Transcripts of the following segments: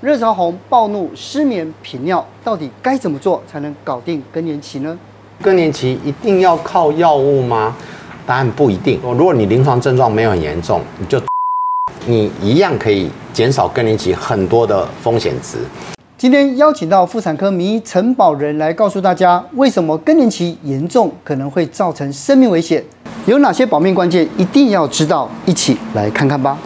热潮红、暴怒、失眠、频尿，到底该怎么做才能搞定更年期呢？更年期一定要靠药物吗？答案不一定。如果你临床症状没有很严重，你就 你一样可以减少更年期很多的风险值。今天邀请到妇产科名医陈保仁来告诉大家，为什么更年期严重可能会造成生命危险，有哪些保命关键一定要知道，一起来看看吧。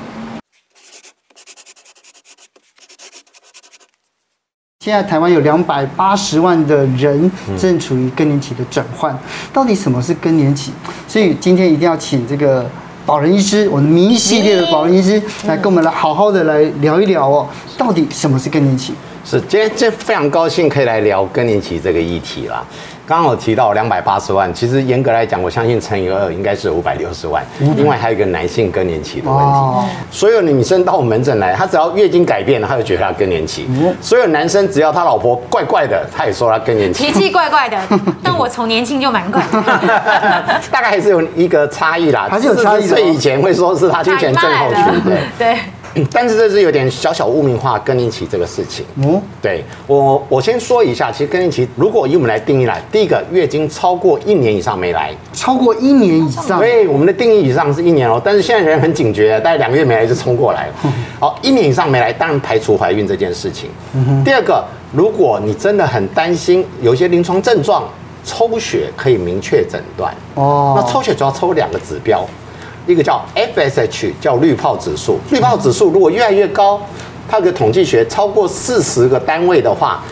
现在台湾有两百八十万的人正处于更年期的转换，到底什么是更年期？所以今天一定要请这个保人医师，我们名系列的保人医师来跟我们来好好的来聊一聊哦，到底什么是更年期？是，今天这非常高兴可以来聊更年期这个议题啦。刚刚我提到两百八十万，其实严格来讲，我相信乘以二应该是五百六十万。另外还有一个男性更年期的问题。所有女生到我门诊来，她只要月经改变了，她就觉得她更年期。所有男生只要他老婆怪怪的，他也说他更年期。脾气怪怪的，但我从年轻就蛮怪。大概还是有一个差异啦，还是有差异。所以以前会说是他之前症候群，对对。但是这是有点小小污名化更年期这个事情。嗯，对我我先说一下，其实更年期如果以我们来定义来，第一个月经超过一年以上没来，超过一年以上，对，我们的定义以上是一年哦。但是现在人很警觉，大概两个月没来就冲过来了。好，一年以上没来，当然排除怀孕这件事情。第二个，如果你真的很担心有一些临床症状，抽血可以明确诊断。哦，那抽血主要抽两个指标。一个叫 FSH，叫滤泡指数。滤泡指数如果越来越高，它有个统计学超过四十个单位的话，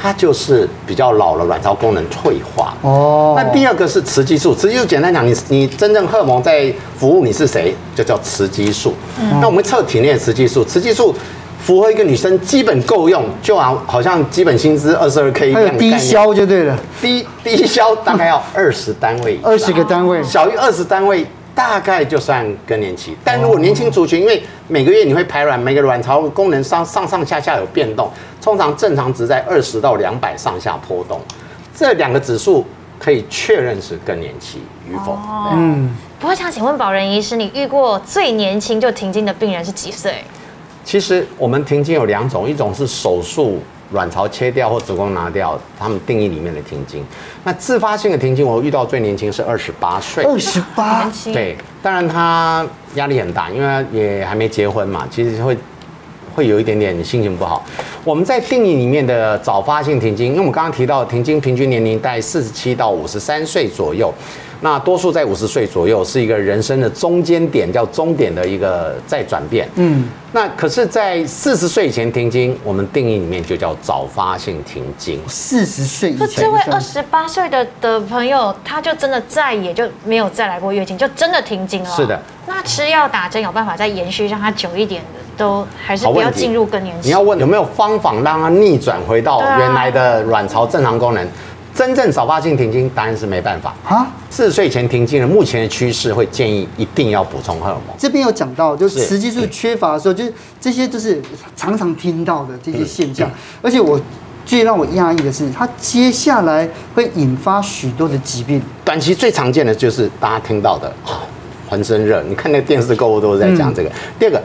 它就是比较老了，卵巢功能退化。哦。那第二个是雌激素，雌激素简单讲，你你真正荷尔蒙在服务你是谁，就叫雌激素。嗯。那我们测体内的雌激素，雌激素符合一个女生基本够用，就好好像基本薪资二十二 K 一样。低消就对了。低低消大概要二十单位，二十个单位，小于二十单位。大概就算更年期，但如果年轻族群，因为每个月你会排卵，每个卵巢功能上上上下下有变动，通常正常值在二十到两百上下波动，这两个指数可以确认是更年期与否。嗯，不过想请问保仁医师，你遇过最年轻就停经的病人是几岁？其实我们停经有两种，一种是手术。卵巢切掉或子宫拿掉，他们定义里面的停经。那自发性的停经，我遇到最年轻是二十八岁。二十八，对，当然他压力很大，因为也还没结婚嘛，其实会会有一点点心情不好。我们在定义里面的早发性停经，因为我们刚刚提到停经平均年龄在四十七到五十三岁左右。那多数在五十岁左右是一个人生的中间点，叫终点的一个再转变。嗯，那可是，在四十岁以前停经，我们定义里面就叫早发性停经。四十岁以前，这位二十八岁的的朋友，他就真的再也就没有再来过月经，就真的停经了。是的。那吃药打针有办法再延续让它久一点的，都还是不要进入更年期。你要问有没有方法让它逆转回到原来的卵巢正常功能？真正早发性停经，当然是没办法啊。四十岁前停经的，目前的趋势会建议一定要补充荷尔蒙。这边有讲到，就是雌激素缺乏的时候，就是这些就是常常听到的这些现象。而且我最让我讶异的是，它接下来会引发许多的疾病。短期最常见的就是大家听到的啊，浑身热。你看那个电视购物都是在讲这个。第二个。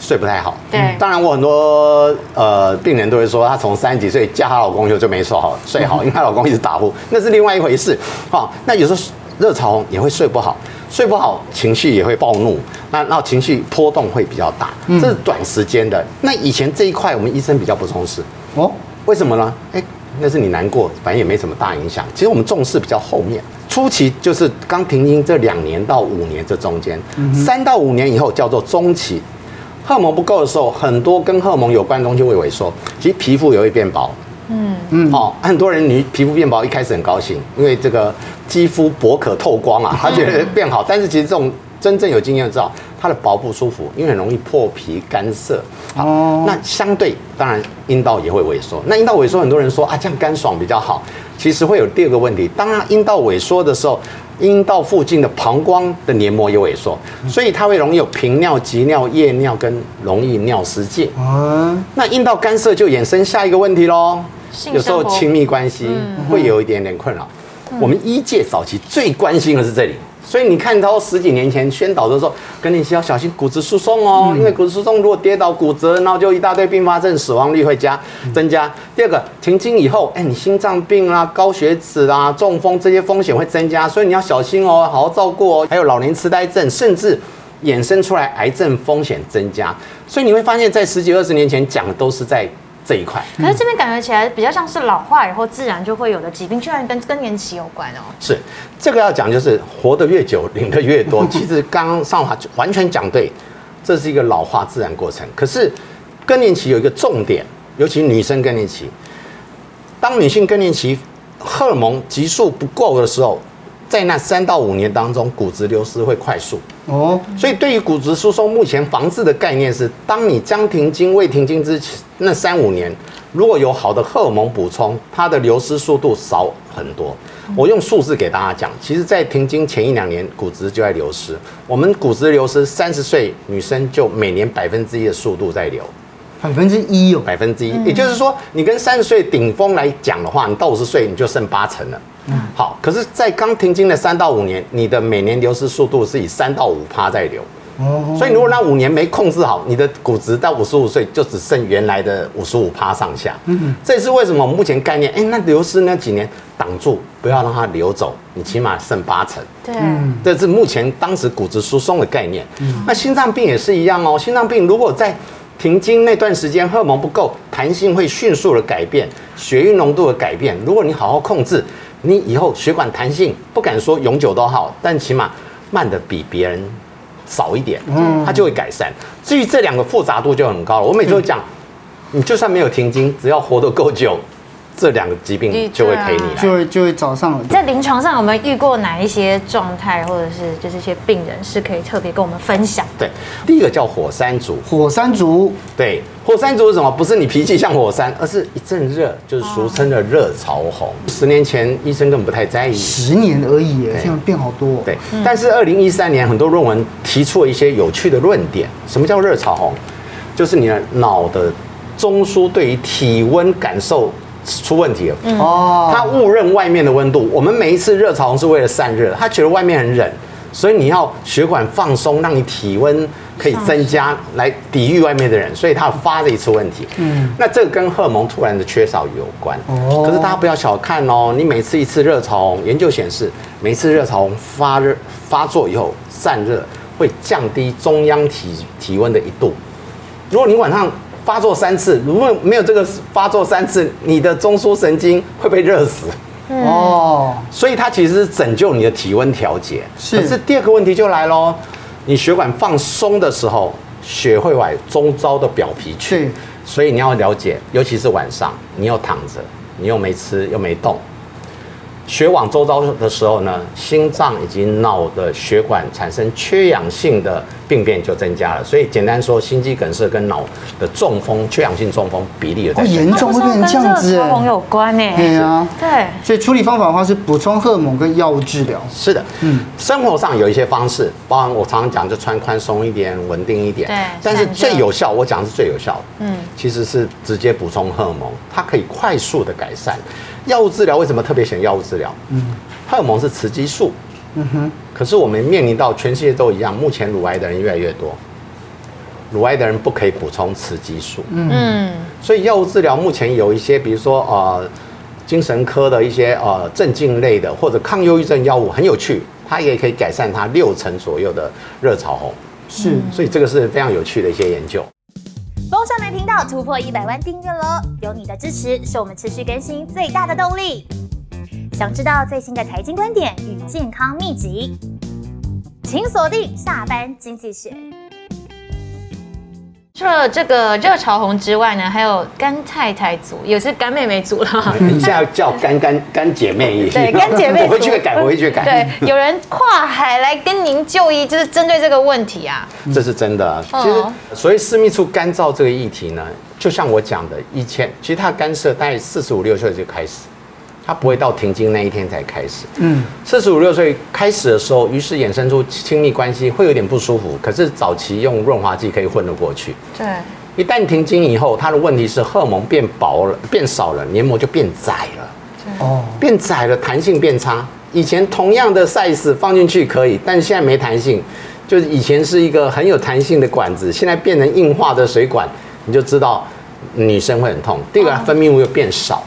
睡不太好，对，当然我很多呃病人都会说，她从三十几岁嫁她老公就就没睡好睡好，因为她老公一直打呼，那是另外一回事。好，那有时候热潮红也会睡不好，睡不好情绪也会暴怒，那那情绪波动会比较大，这是短时间的。那以前这一块我们医生比较不重视哦，为什么呢？哎，那是你难过，反正也没什么大影响。其实我们重视比较后面，初期就是刚停经这两年到五年这中间，三到五年以后叫做中期。荷尔蒙不够的时候，很多跟荷尔蒙有关的东西会萎缩，其实皮肤也会变薄。嗯嗯，好，很多人你皮肤变薄，一开始很高兴，因为这个肌肤薄可透光啊，他觉得变好。但是其实这种真正有经验知道，它的薄不舒服，因为很容易破皮干涩。哦，那相对当然阴道也会萎缩。那阴道萎缩，很多人说啊，这样干爽比较好。其实会有第二个问题，当它阴道萎缩的时候。阴道附近的膀胱的黏膜也萎缩，所以它会容易有频尿、急尿、夜尿跟容易尿失禁。啊，那阴道干涩就衍生下一个问题喽，有时候亲密关系会有一点点困扰。我们医界早期最关心的是这里，所以你看到十几年前宣导的时候，更年期要小心骨质疏松哦，嗯、因为骨质疏松如果跌倒骨折，然后就一大堆并发症，死亡率会加增加。第二个停经以后，哎，你心脏病啊、高血脂啊、中风这些风险会增加，所以你要小心哦，好好照顾哦。还有老年痴呆症，甚至衍生出来癌症风险增加。所以你会发现在十几二十年前讲的都是在。这一块，可是这边感觉起来比较像是老化以后自然就会有的疾病，居然跟更年期有关哦。是，这个要讲就是活得越久领的越多。其实刚刚上华完全讲对，这是一个老化自然过程。可是更年期有一个重点，尤其女生更年期，当女性更年期荷尔蒙激素不够的时候。在那三到五年当中，骨质流失会快速哦，所以对于骨质疏松，目前防治的概念是，当你将停经未停经之前那三五年，如果有好的荷尔蒙补充，它的流失速度少很多。我用数字给大家讲，其实，在停经前一两年，骨质就在流失。我们骨质流失，三十岁女生就每年百分之一的速度在流，百分之一哦，百分之一，也就是说，你跟三十岁顶峰来讲的话，你到五十岁你就剩八成了。嗯，好，可是，在刚停经的三到五年，你的每年流失速度是以三到五趴在流，哦，所以如果那五年没控制好，你的骨质到五十五岁就只剩原来的五十五趴上下。嗯，这也是为什么目前概念，哎，那流失那几年挡住，不要让它流走，你起码剩八成。对，这是目前当时骨质疏松的概念。嗯，那心脏病也是一样哦，心脏病如果在停经那段时间荷尔蒙不够，弹性会迅速的改变，血液浓度的改变，如果你好好控制。你以后血管弹性不敢说永久都好，但起码慢的比别人少一点，嗯它就会改善。至于这两个复杂度就很高了。我每次都讲，你就算没有停经，只要活得够久。这两个疾病就会陪你来，就会就会找上了。在临床上，我们遇过哪一些状态，或者是就是一些病人是可以特别跟我们分享？对，第一个叫火山族。火山族，对，火山族是什么？不是你脾气像火山，而是一阵热，就是俗称的热潮红。十年前医生根本不太在意，十年而已，现在变好多。对，但是二零一三年很多论文提出了一些有趣的论点。什么叫热潮红？就是你的脑的中枢对于体温感受。出问题了哦，他误认外面的温度。我们每一次热潮红是为了散热，他觉得外面很冷，所以你要血管放松，让你体温可以增加，来抵御外面的人，所以他发了一次问题。嗯，那这个跟荷尔蒙突然的缺少有关。哦，可是大家不要小看哦，你每次一次热潮红，研究显示，每一次热潮红发热发作以后散热会降低中央体体温的一度。如果你晚上发作三次，如果没有这个发作三次，你的中枢神经会被热死。哦，所以它其实是拯救你的体温调节。是，可是第二个问题就来喽，你血管放松的时候，血会往周遭的表皮去。所以你要了解，尤其是晚上，你又躺着，你又没吃又没动。血往周遭的时候呢，心脏以及脑的血管产生缺氧性的病变就增加了。所以简单说，心肌梗塞跟脑的中风、缺氧性中风比例有在。严重会变成这样子，跟有关呢？对啊，对。所以处理方法的话是补充荷尔蒙跟药物治疗。是的，嗯，生活上有一些方式，包含我常常讲，就穿宽松一点、稳定一点。对。但是最有效，我讲的是最有效的。嗯，其实是直接补充荷尔蒙，它可以快速的改善。药物治疗为什么特别选药物治疗？嗯，荷尔蒙是雌激素。嗯哼。可是我们面临到全世界都一样，目前乳癌的人越来越多，乳癌的人不可以补充雌激素。嗯。所以药物治疗目前有一些，比如说呃，精神科的一些呃镇静类的或者抗忧郁症药物很有趣，它也可以改善它六成左右的热潮红。是。所以这个是非常有趣的一些研究。风尚男频道突破一百万订阅了，有你的支持是我们持续更新最大的动力。想知道最新的财经观点与健康秘籍，请锁定下班经济学。除了这个热潮红之外呢，还有干太太组，也是干妹妹组了。你现在叫干干干姐妹，对，干姐妹。我回去改，我回去改。对，有人跨海来跟您就医，就是针对这个问题啊。这是真的啊。其实，所以私密处干燥这个议题呢，就像我讲的，以前其实它干涉大概四十五六岁就开始。他不会到停经那一天才开始。嗯，四十五六岁开始的时候，于是衍生出亲密关系会有点不舒服，可是早期用润滑剂可以混得过去。对，一旦停经以后，它的问题是荷尔蒙变薄了，变少了，黏膜就变窄了。哦，变窄了，弹性变差，以前同样的 size 放进去可以，但是现在没弹性，就是以前是一个很有弹性的管子，现在变成硬化的水管，你就知道女生会很痛。第二个，分泌物又变少。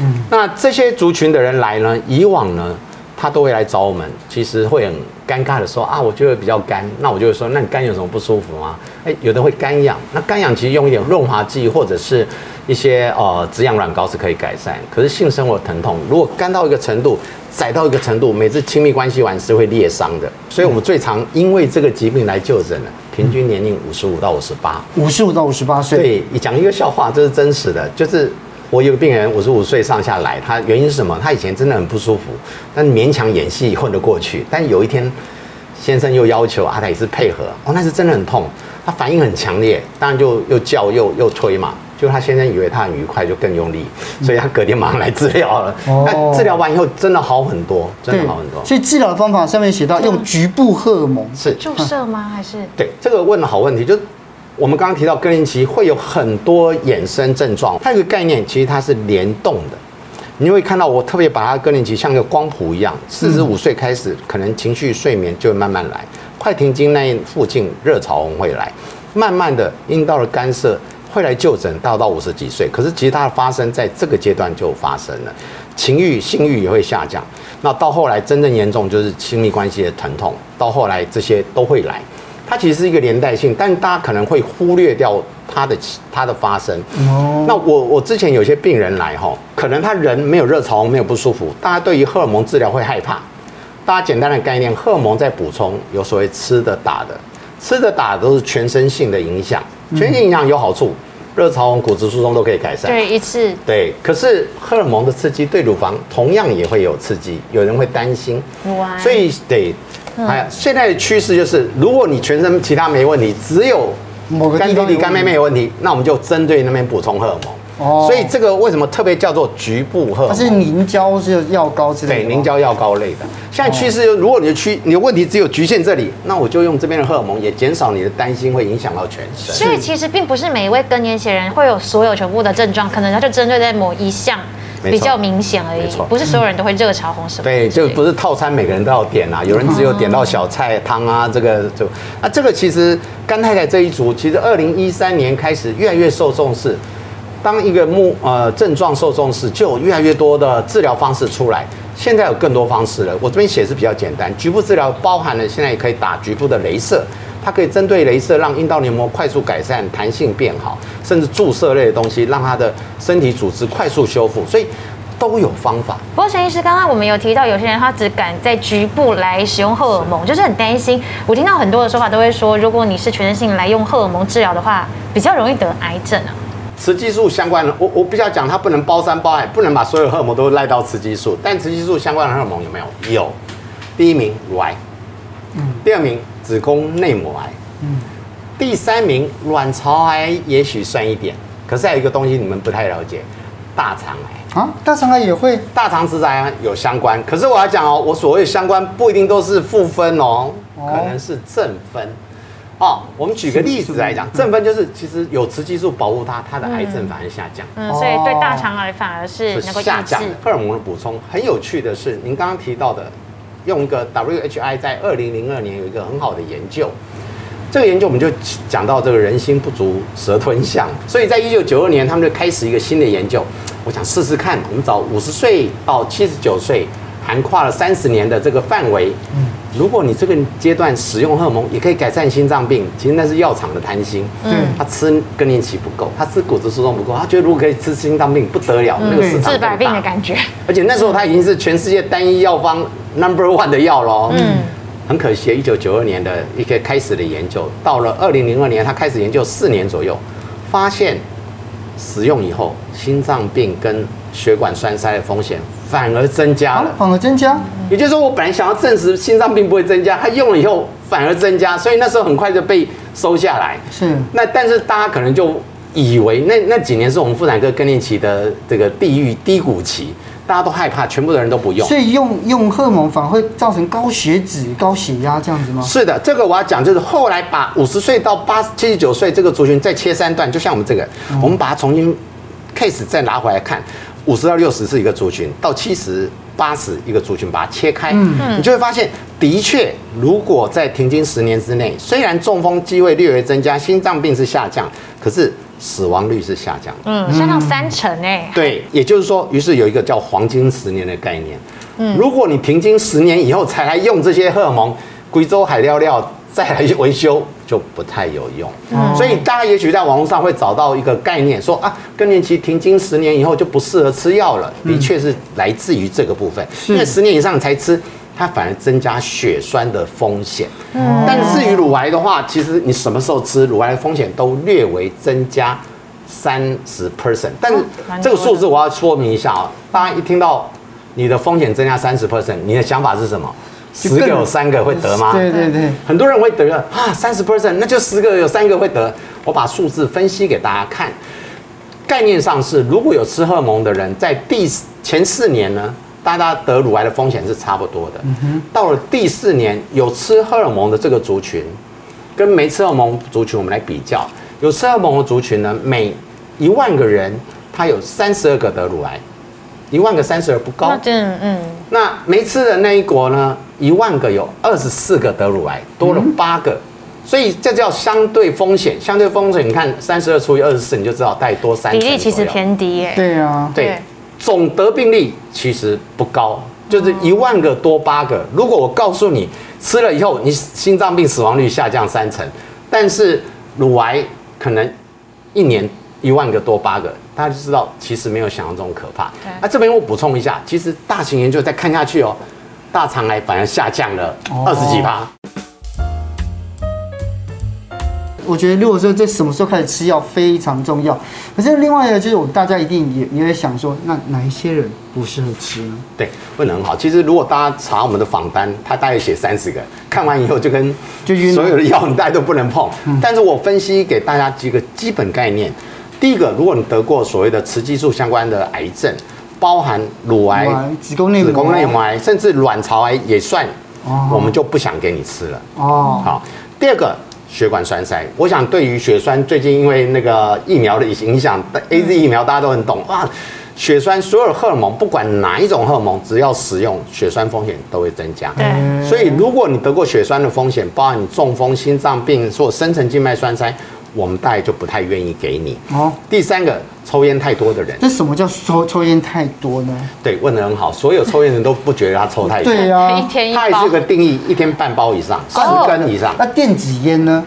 嗯，那这些族群的人来呢，以往呢，他都会来找我们，其实会很尴尬的说啊，我觉得比较干，那我就会说，那你干有什么不舒服吗？哎，有的会干痒，那干痒其实用一点润滑剂或者是一些呃止痒软膏是可以改善。可是性生活疼痛，如果干到一个程度，窄到一个程度，每次亲密关系完是会裂伤的。所以我们最常因为这个疾病来就诊的，平均年龄五十五到五十八，五十五到五十八岁。对，你讲一个笑话，这是真实的，就是。我有个病人五十五岁上下来，他原因是什么？他以前真的很不舒服，但勉强演戏混得过去。但有一天，先生又要求啊，他也是配合哦，那是真的很痛，他反应很强烈，当然就又叫又又推嘛。就他先生以为他很愉快，就更用力，所以他隔天马上来治疗了。那、哦、治疗完以后真的好很多，真的好很多。所以治疗的方法上面写到用局部荷尔蒙，是注射吗？还是？对，这个问的好问题，就。我们刚刚提到更年期会有很多衍生症状，它有个概念，其实它是联动的。你会看到我特别把它更年期像一个光谱一样，四十五岁开始，可能情绪、睡眠就会慢慢来，快停经那附近热潮红会来，慢慢的阴道的干涩会来就诊，到到五十几岁，可是其实它的发生在这个阶段就发生了，情欲、性欲也会下降。那到后来真正严重就是亲密关系的疼痛，到后来这些都会来。它其实是一个连带性，但大家可能会忽略掉它的它的发生。哦。那我我之前有些病人来哈，可能他人没有热潮，没有不舒服，大家对于荷尔蒙治疗会害怕。大家简单的概念，荷尔蒙在补充，有所谓吃的打的，吃的打的都是全身性的影响，全身性影响有好处，热潮红、骨质疏松都可以改善。对，一次。对，可是荷尔蒙的刺激对乳房同样也会有刺激，有人会担心。哇。所以得。哎，现在的趋势就是，如果你全身其他没问题，只有干弟弟、干妹妹有问题，那我们就针对那边补充荷尔蒙。哦，所以这个为什么特别叫做局部荷尔蒙？它是凝胶是药膏之类的。对，凝胶药膏类的。现在趋势，如果你的区你的问题只有局限这里，那我就用这边的荷尔蒙，也减少你的担心，会影响到全身。所以其实并不是每一位更年期人会有所有全部的症状，可能他就针对在某一项。比较明显而已，不是所有人都会热潮红什么。对，就不是套餐，每个人都要点啊。有人只有点到小菜汤啊，这个就啊，这个其实甘太太这一组，其实二零一三年开始越来越受重视。当一个目呃症状受重视，就有越来越多的治疗方式出来。现在有更多方式了，我这边写是比较简单，局部治疗包含了现在也可以打局部的镭射。它可以针对镭射让阴道黏膜快速改善、弹性变好，甚至注射类的东西让它的身体组织快速修复，所以都有方法。不过陈医师，刚刚我们有提到，有些人他只敢在局部来使用荷尔蒙，就是很担心。我听到很多的说法都会说，如果你是全身性来用荷尔蒙治疗的话，比较容易得癌症啊。雌激素相关的，我我比较讲，它不能包山包海，不能把所有荷尔蒙都赖到雌激素。但雌激素相关的荷尔蒙有没有？有。第一名乳癌，嗯，第二名。子宫内膜癌，嗯，第三名卵巢癌也许算一点，可是还有一个东西你们不太了解，大肠癌。啊，大肠癌也会，大肠直癌有相关，可是我要讲哦，我所谓相关不一定都是负分哦，可能是正分，哦，我们举个例子来讲，正分就是其实有雌激素保护它，它的癌症反而下降，嗯，所以对大肠癌反而是能够下降。荷尔蒙的补充。很有趣的是，您刚刚提到的。用一个 WHI 在二零零二年有一个很好的研究，这个研究我们就讲到这个人心不足蛇吞象，所以在一九九二年他们就开始一个新的研究，我想试试看，我们找五十岁到七十九岁，横跨了三十年的这个范围，如果你这个阶段使用荷尔蒙也可以改善心脏病，其实那是药厂的贪心，嗯，他吃更年期不够，他吃骨质疏松不够，他觉得如果可以吃心脏病不得了，那个市场治百病的感觉，而且那时候他已经是全世界单一药方。Number one 的药喽，嗯，很可惜，一九九二年的一个开始的研究，到了二零零二年，他开始研究四年左右，发现使用以后，心脏病跟血管栓塞的风险反而增加了，反而增加。也就是说，我本来想要证实心脏病不会增加，他用了以后反而增加，所以那时候很快就被收下来。是，那但是大家可能就以为那那几年是我们妇产科更年期的这个地狱低谷期。大家都害怕，全部的人都不用，所以用用荷尔蒙反而会造成高血脂、高血压这样子吗？是的，这个我要讲，就是后来把五十岁到八七十九岁这个族群再切三段，就像我们这个，我们把它重新 case 再拿回来看，五十到六十是一个族群，到七十八十一个族群把它切开，嗯，你就会发现，的确，如果在停经十年之内，虽然中风机会略微增加，心脏病是下降，可是死亡率是下降，嗯，下降三成哎。对，也就是说，于是有一个叫黄金十年的概念，嗯，如果你停经十年以后才来用这些荷尔蒙，贵州海料料再来维修。就不太有用，所以大家也许在网络上会找到一个概念，说啊，更年期停经十年以后就不适合吃药了。的确是来自于这个部分，因为十年以上才吃，它反而增加血栓的风险。嗯但至于乳癌的话，其实你什么时候吃乳癌的风险都略微增加三十 percent。但是这个数字我要说明一下啊，大家一听到你的风险增加三十 percent，你的想法是什么？十个有三个会得吗？对对对，很多人会得啊，三十 percent，那就十个有三个会得。我把数字分析给大家看，概念上是，如果有吃荷尔蒙的人，在第前四年呢，大家得乳癌的风险是差不多的。到了第四年，有吃荷尔蒙的这个族群，跟没吃荷尔蒙族群我们来比较，有吃荷尔蒙的族群呢，每一万个人，他有三十二个得乳癌。一万个三十二不高，嗯嗯，那没吃的那一国呢？一万个有二十四个得乳癌，多了八个，所以这叫相对风险。相对风险，你看三十二除以二十四，你就知道大概多三。比例其实偏低耶。对啊，对，总得病率其实不高，就是一万个多八个。如果我告诉你吃了以后，你心脏病死亡率下降三成，但是乳癌可能一年一万个多八个。大家就知道，其实没有想象中可怕。那这边我补充一下，其实大型研究再看下去哦，大肠癌反而下降了二十几趴。我觉得如果说在什么时候开始吃药非常重要。可是另外呢，就是我大家一定也也会想说，那哪一些人不适合吃呢？对，问得很好。其实如果大家查我们的访单，他大概写三十个，看完以后就跟 就所有的药你大家都不能碰。但是我分析给大家几个基本概念。第一个，如果你得过所谓的雌激素相关的癌症，包含乳癌、子宫内子宫内膜癌，甚至卵巢癌也算，我们就不想给你吃了。哦，好。第二个，血管栓塞，我想对于血栓，最近因为那个疫苗的影响，AZ 疫苗大家都很懂啊。血栓，所有荷尔蒙，不管哪一种荷尔蒙，只要使用，血栓风险都会增加。对，所以如果你得过血栓的风险，包含你中风、心脏病或深层静脉栓塞。我们大概就不太愿意给你。哦，第三个，抽烟太多的人。那什么叫抽抽烟太多呢？对，问得很好。所有抽烟人都不觉得他抽太多。对呀，一天一包。它也是个定义，一天半包以上，十根以上。那电子烟呢？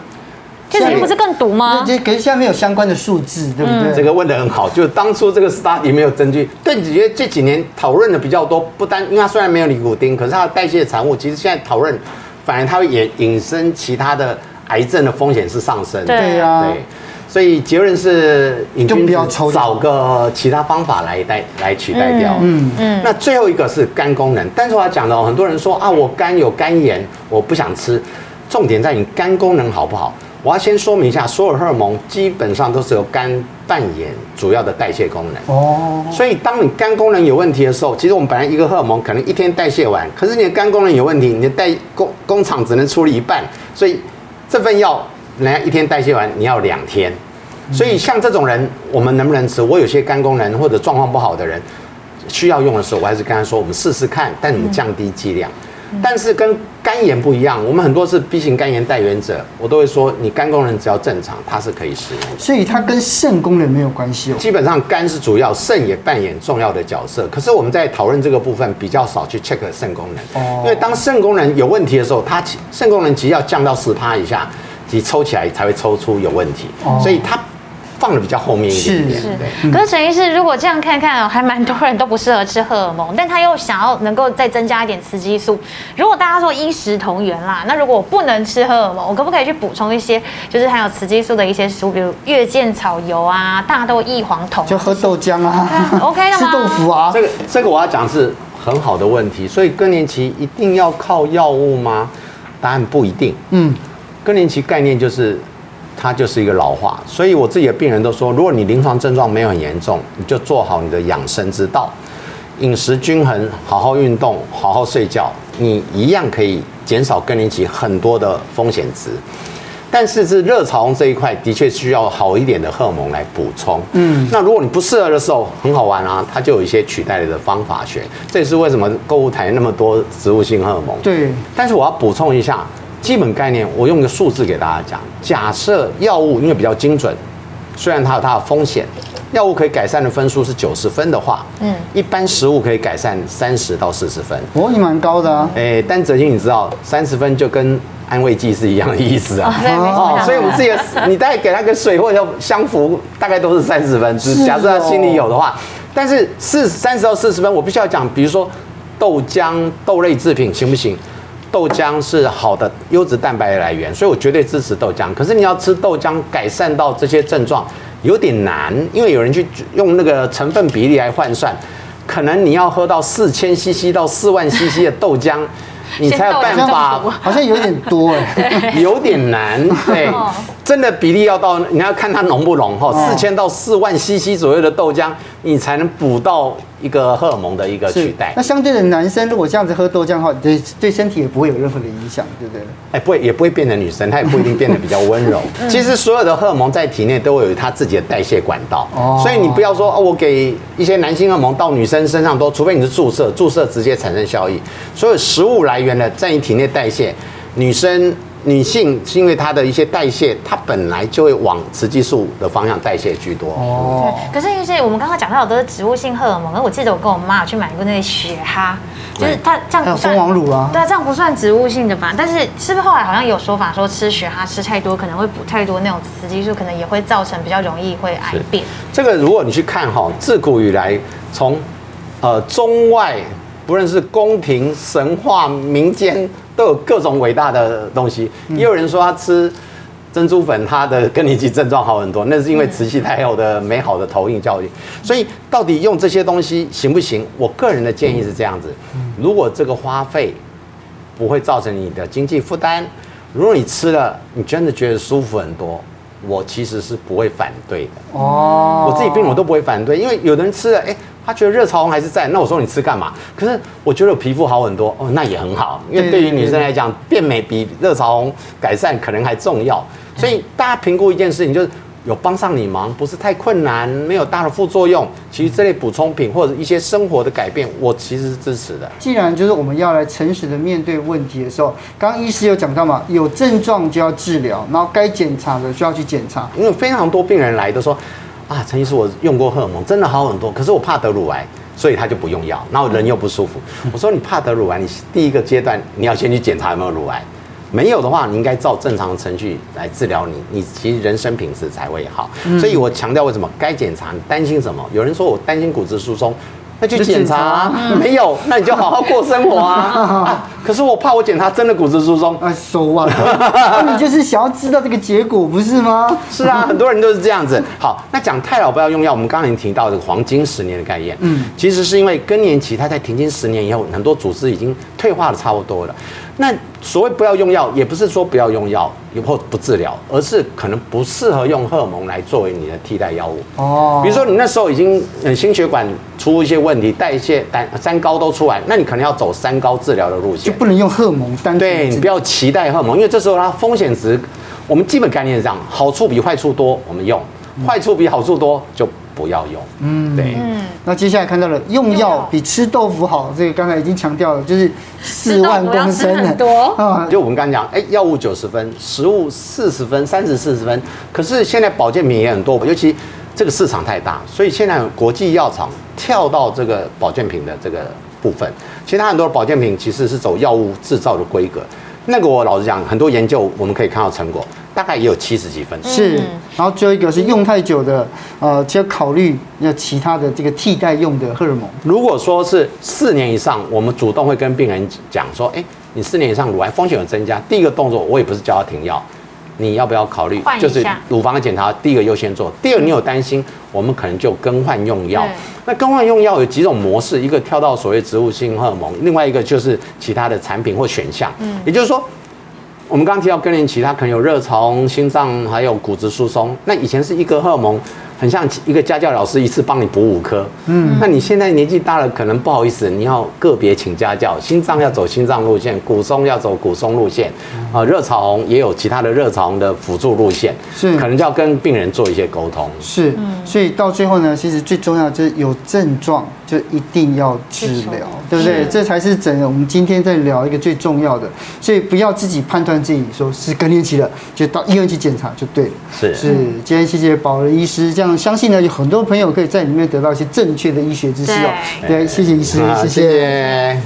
电子烟不是更毒吗？这可是下面有相关的数字，对不对？这个问得很好。就当初这个 study 没有证据，电子烟这几年讨论的比较多，不单因为它虽然没有尼古丁，可是它的代谢产物，其实现在讨论，反而它会也引申其他的。癌症的风险是上升，对呀，对，所以结论是，你就不要抽，找个其他方法来代来取代掉。嗯嗯。那最后一个是肝功能，但是我要讲的哦，很多人说啊，我肝有肝炎，我不想吃。重点在你肝功能好不好？我要先说明一下，所有荷尔蒙基本上都是由肝扮演主要的代谢功能。哦。所以当你肝功能有问题的时候，其实我们本来一个荷尔蒙可能一天代谢完，可是你的肝功能有问题，你的代工工厂只能处理一半，所以。这份药人家一天代谢完，你要两天，所以像这种人，我们能不能吃？我有些肝功能或者状况不好的人，需要用的时候，我还是跟他说，我们试试看，但你们降低剂量。但是跟肝炎不一样，我们很多是 B 型肝炎带源者，我都会说你肝功能只要正常，它是可以使用的。所以它跟肾功能没有关系哦。基本上肝是主要，肾也扮演重要的角色。可是我们在讨论这个部分比较少去 check 肾功能，哦，因为当肾功能有问题的时候，它肾功能其实要降到十趴以下，其实抽起来才会抽出有问题，所以它。放的比较后面一点点，是是。可是陈医师，如果这样看看，还蛮多人都不适合吃荷尔蒙，但他又想要能够再增加一点雌激素。如果大家说衣食同源啦，那如果我不能吃荷尔蒙，我可不可以去补充一些，就是含有雌激素的一些食物，比如月见草油啊、大豆异黄酮，就喝豆浆啊，OK 的吗？吃豆腐啊，这个这个我要讲是很好的问题。所以更年期一定要靠药物吗？答案不一定。嗯，更年期概念就是。它就是一个老化，所以我自己的病人都说，如果你临床症状没有很严重，你就做好你的养生之道，饮食均衡，好好运动，好好睡觉，你一样可以减少更年期很多的风险值。但是是热潮红这一块的确需要好一点的荷尔蒙来补充。嗯，那如果你不适合的时候，很好玩啊，它就有一些取代的方法学。这也是为什么购物台那么多植物性荷尔蒙。对，但是我要补充一下基本概念，我用一个数字给大家讲。假设药物因为比较精准，虽然它有它的风险。药物可以改善的分数是九十分的话，嗯，一般食物可以改善三十到四十分，哦，也蛮高的啊。哎、欸，但哲青你知道，三十分就跟安慰剂是一样的意思啊。哦，所以我们自己，你大概给他个水或者相符，大概都是三十分。是假设他心里有的话，但是四三十到四十分，我必须要讲，比如说豆浆、豆类制品行不行？豆浆是好的优质蛋白的来源，所以我绝对支持豆浆。可是你要吃豆浆改善到这些症状。有点难，因为有人去用那个成分比例来换算，可能你要喝到四千 CC 到四万 CC 的豆浆，你才有办法。好像有点多哎，有点难，对。真的比例要到，你要看它浓不浓哈，四千到四万 CC 左右的豆浆，你才能补到一个荷尔蒙的一个取代。那相对的男生如果这样子喝豆浆的话，对对身体也不会有任何的影响，对不对？哎，不会，也不会变成女生，她也不一定变得比较温柔。其实所有的荷尔蒙在体内都会有它自己的代谢管道，哦所以你不要说哦，我给一些男性荷尔蒙到女生身上都，除非你是注射，注射直接产生效益。所有食物来源的在你体内代谢，女生。女性是因为她的一些代谢，她本来就会往雌激素的方向代谢居多。哦，可是因为我们刚刚讲到的都是植物性荷尔蒙，而我记得我跟我妈去买过那个雪哈，就是它这样不算蜂王乳啊，对啊，这样不算植物性的吧？但是是不是后来好像有说法说吃雪哈吃太多可能会补太多那种雌激素，可能也会造成比较容易会癌变。这个如果你去看哈，自古以来从呃中外，不论是宫廷、神话、民间。都有各种伟大的东西，也有人说他吃珍珠粉，他的更年期症状好很多，那是因为慈禧太后的美好的投影教育。所以到底用这些东西行不行？我个人的建议是这样子：如果这个花费不会造成你的经济负担，如果你吃了，你真的觉得舒服很多，我其实是不会反对的。哦，我自己病我都不会反对，因为有的人吃了，哎。他觉得热潮红还是在，那我说你吃干嘛？可是我觉得我皮肤好很多哦，那也很好，因为对于女生来讲，变美比热潮红改善可能还重要。所以大家评估一件事情，就是有帮上你忙，不是太困难，没有大的副作用。其实这类补充品或者一些生活的改变，我其实是支持的。既然就是我们要来诚实的面对问题的时候，刚刚医师有讲到嘛，有症状就要治疗，然后该检查的就要去检查。因为非常多病人来都说。啊，陈医师，我用过荷尔蒙，真的好很多。可是我怕得乳癌，所以他就不用药，然后人又不舒服。我说你怕得乳癌，你第一个阶段你要先去检查有没有乳癌，没有的话，你应该照正常的程序来治疗你，你其实人生品质才会好。所以我强调为什么该检查，你担心什么？有人说我担心骨质疏松。那去检查、啊嗯，没有，那你就好好过生活啊。啊可是我怕我检查真的骨质疏松，啊，收完了。你就是想要知道这个结果，不是吗？是啊，很多人都是这样子。好，那讲太老不要用药，我们刚刚已经提到这个黄金十年的概念。嗯，其实是因为更年期，它在停经十年以后，很多组织已经退化的差不多了。那所谓不要用药，也不是说不要用药，以后不治疗，而是可能不适合用荷尔蒙来作为你的替代药物。哦，比如说你那时候已经嗯心血管出一些问题，代谢胆三高都出来，那你可能要走三高治疗的路线，就不能用荷尔蒙单。对，你不要期待荷尔蒙，因为这时候它风险值，我们基本概念是这样，好处比坏处多，我们用；坏处比好处多就。不要用，嗯，对，嗯，那接下来看到了用药比吃豆腐好，这个刚才已经强调了，就是四万公升很多啊。就我们刚刚讲，哎，药物九十分，食物四十分，三十四十分。可是现在保健品也很多，尤其这个市场太大，所以现在国际药厂跳到这个保健品的这个部分，其他很多保健品其实是走药物制造的规格。那个我老实讲，很多研究我们可以看到成果。大概也有七十几分，是。然后最后一个是用太久的，呃，就要考虑要其他的这个替代用的荷尔蒙。如果说是四年以上，我们主动会跟病人讲说，哎，你四年以上乳癌风险有增加，第一个动作我也不是叫他停药，你要不要考虑？就是乳房的检查，第一个优先做。第二，你有担心，我们可能就更换用药。那更换用药有几种模式，一个跳到所谓植物性荷尔蒙，另外一个就是其他的产品或选项。嗯，也就是说。我们刚刚提到更年期，它可能有热潮、心脏还有骨质疏松。那以前是一个荷尔蒙，很像一个家教老师一次帮你补五科。嗯，那你现在年纪大了，可能不好意思，你要个别请家教。心脏要走心脏路线，骨松要走骨松路线。啊，热潮红也有其他的热潮红的辅助路线，是可能就要跟病人做一些沟通。是，所以到最后呢，其实最重要就是有症状就一定要治疗，对不对？这才是整个我们今天在聊一个最重要的，所以不要自己判断自己说是更年期了，就到医院去检查就对了。是是，今天谢谢保仁医师，这样相信呢有很多朋友可以在里面得到一些正确的医学知识哦。对，谢谢医师，谢谢。